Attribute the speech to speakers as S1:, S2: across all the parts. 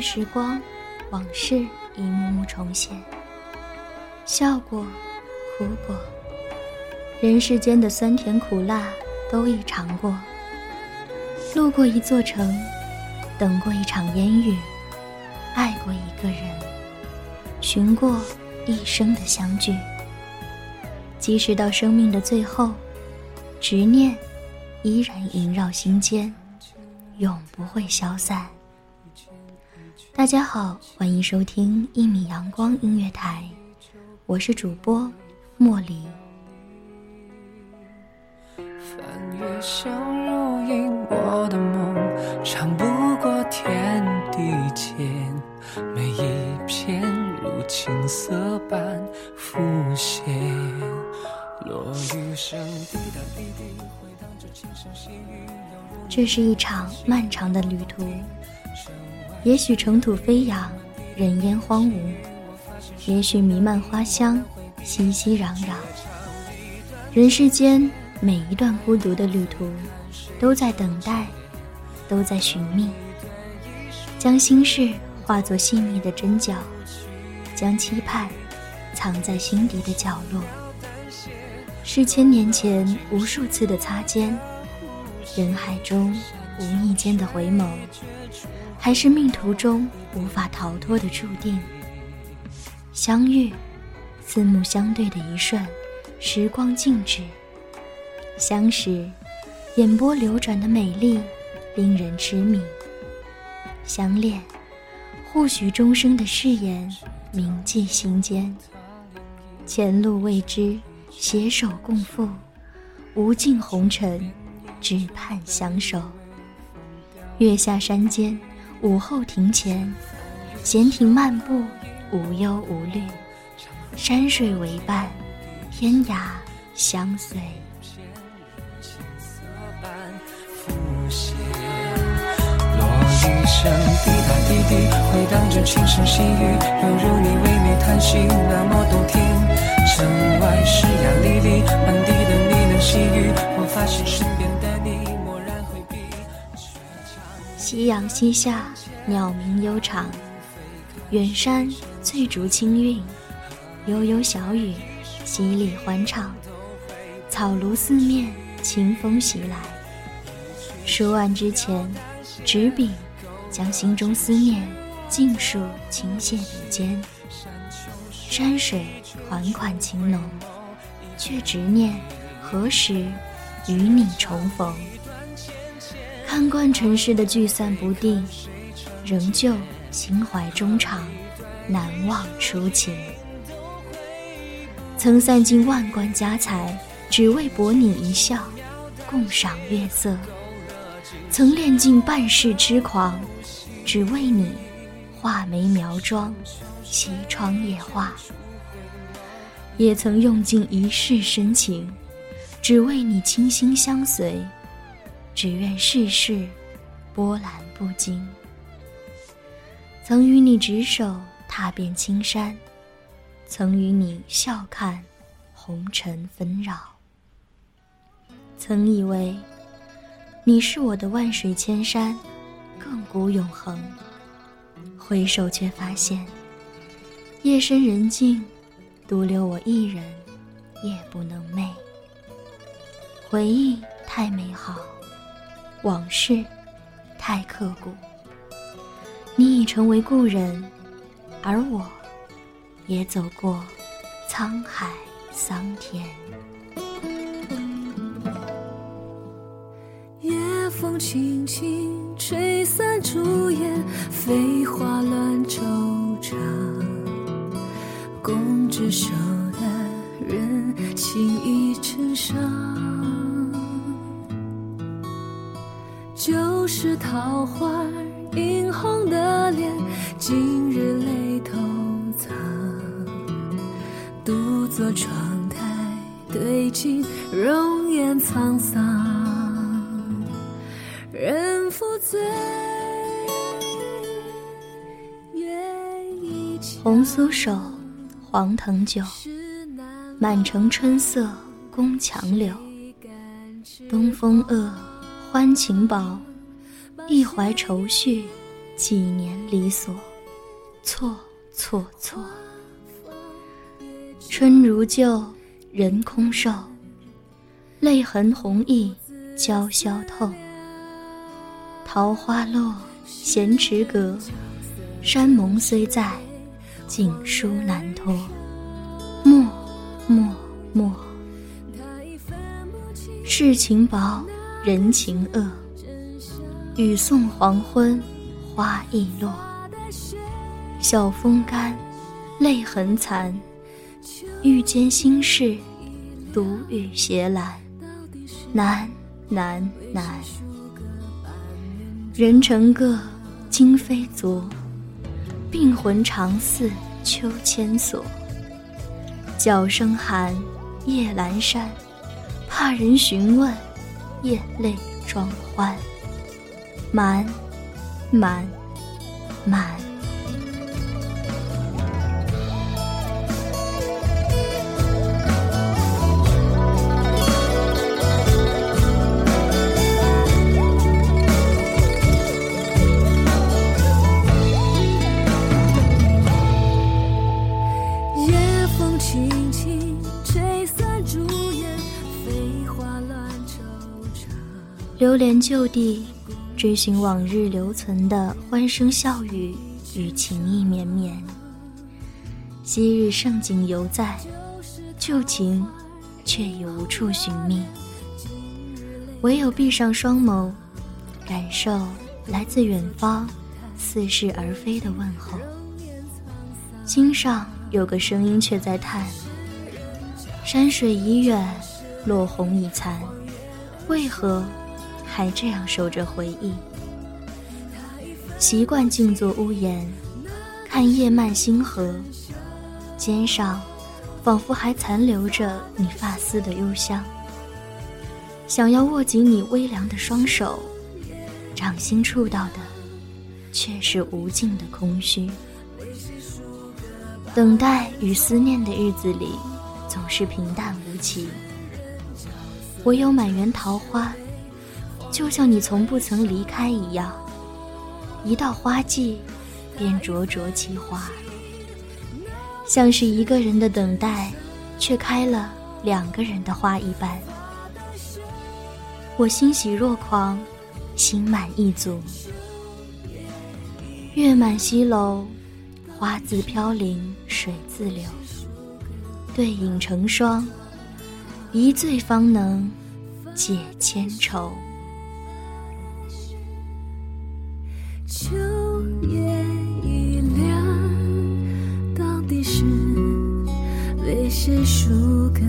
S1: 时光，往事一幕幕重现。笑过，哭过，人世间的酸甜苦辣都已尝过。路过一座城，等过一场烟雨，爱过一个人，寻过一生的相聚。即使到生命的最后，执念依然萦绕心间，永不会消散。大家好，欢迎收听一米阳光音乐台，我是主播莫离。
S2: 翻越相濡以沫的梦，长不过天地间，每一片如青色般浮现。落雨声滴答滴滴，回荡着轻声细语，
S1: 这是一场漫长的旅途。也许尘土飞扬，人烟荒芜；也许弥漫花香，熙熙攘攘。人世间每一段孤独的旅途，都在等待，都在寻觅。将心事化作细密的针脚，将期盼藏在心底的角落。是千年前无数次的擦肩，人海中无意间的回眸。还是命途中无法逃脱的注定。相遇，四目相对的一瞬，时光静止；相识，眼波流转的美丽，令人痴迷。相恋，或许终生的誓言，铭记心间。前路未知，携手共赴，无尽红尘，只盼相守。月下山间。午后庭前，闲庭漫步，无忧无虑，山水为伴，天涯相随。
S2: 落雨声滴答滴滴，回荡着轻声细语，犹如你唯美叹息，那么动听。城外湿呀沥沥，满地的呢喃细语，我发现
S1: 夕阳西下，鸟鸣悠长，远山翠竹清韵，悠悠小雨，淅沥欢唱，草庐四面，清风袭来。书案之前，执笔，将心中思念尽数倾泻笔尖。山水款款情浓，却执念何时与你重逢。看惯尘世的聚散不定，仍旧心怀衷肠，难忘初情。曾散尽万贯家财，只为博你一笑，共赏月色；曾练尽半世痴狂，只为你画眉描妆，西窗夜话；也曾用尽一世深情，只为你倾心相随。只愿世事波澜不惊。曾与你执手踏遍青山，曾与你笑看红尘纷扰。曾以为你是我的万水千山，亘古永恒。回首却发现，夜深人静，独留我一人，夜不能寐。回忆太美好，往事太刻骨。你已成为故人，而我，也走过沧海桑田。
S3: 夜风轻轻吹散朱颜，飞花乱惆窗台，对镜容颜沧桑。人负醉，
S1: 红酥手，黄藤酒，满城春色宫墙柳。东风恶，欢情薄，一怀愁绪，几年离索，错错错。春如旧，人空瘦，泪痕红浥鲛绡透。桃花落，闲池阁，山盟虽在，锦书难托。默默默，世情薄，人情恶。雨送黄昏，花易落。晓风干，泪痕残。欲笺心事，独语斜阑。难难难。人成各，今非昨。病魂常似秋千索。角声寒，夜阑珊。怕人询问，咽泪装欢。瞒，瞒，瞒。连旧地，追寻往日留存的欢声笑语与情意绵绵。昔日盛景犹在，旧情却已无处寻觅。唯有闭上双眸，感受来自远方似是而非的问候。心上有个声音却在叹：山水已远，落红已残，为何？还这样守着回忆，习惯静坐屋檐，看夜漫星河，肩上仿佛还残留着你发丝的幽香。想要握紧你微凉的双手，掌心触到的却是无尽的空虚。等待与思念的日子里，总是平淡无奇，唯有满园桃花。就像你从不曾离开一样，一到花季，便灼灼其花。像是一个人的等待，却开了两个人的花一般。我欣喜若狂，心满意足。月满西楼，花自飘零水自流，对影成双，一醉方能解千愁。
S3: 那些书歌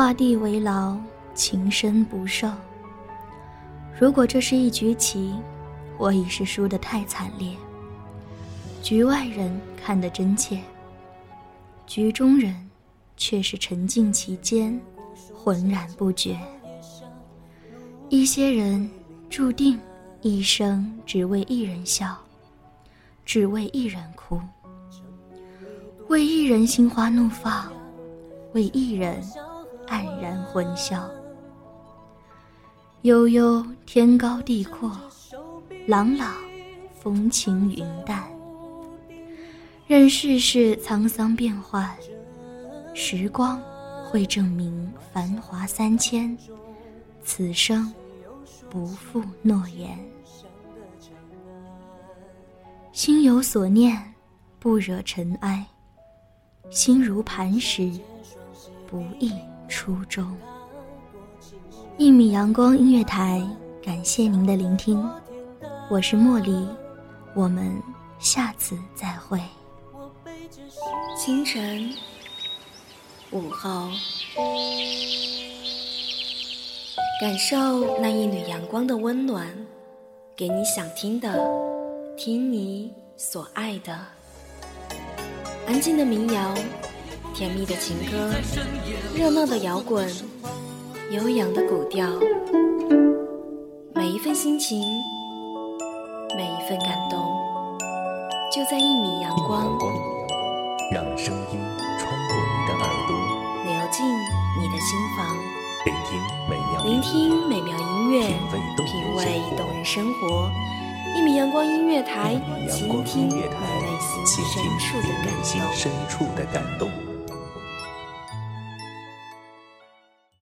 S1: 画地为牢，情深不寿。如果这是一局棋，我已是输得太惨烈。局外人看得真切，局中人却是沉浸其间，浑然不觉。一些人注定一生只为一人笑，只为一人哭，为一人心花怒放，为一人黯然魂消。悠悠天高地阔，朗朗风轻云淡。任世事沧桑变幻，时光会证明繁华三千，此生不负诺言。心有所念，不惹尘埃；心如磐石，不易初衷。一米阳光音乐台，感谢您的聆听，我是茉莉，我们下次再会。
S4: 清晨，午后，感受那一缕阳光的温暖，给你想听的，听你所爱的。安静的民谣，甜蜜的情歌，热闹的摇滚。悠扬的古调，每一份心情，每一份感动，就在一米阳光。
S5: 让声音穿过你的耳朵，
S4: 流进你的心房。
S5: 聆听美妙，
S4: 聆听美妙音乐，品味动人生活。一米阳光音乐台，倾听你内心深处的感动。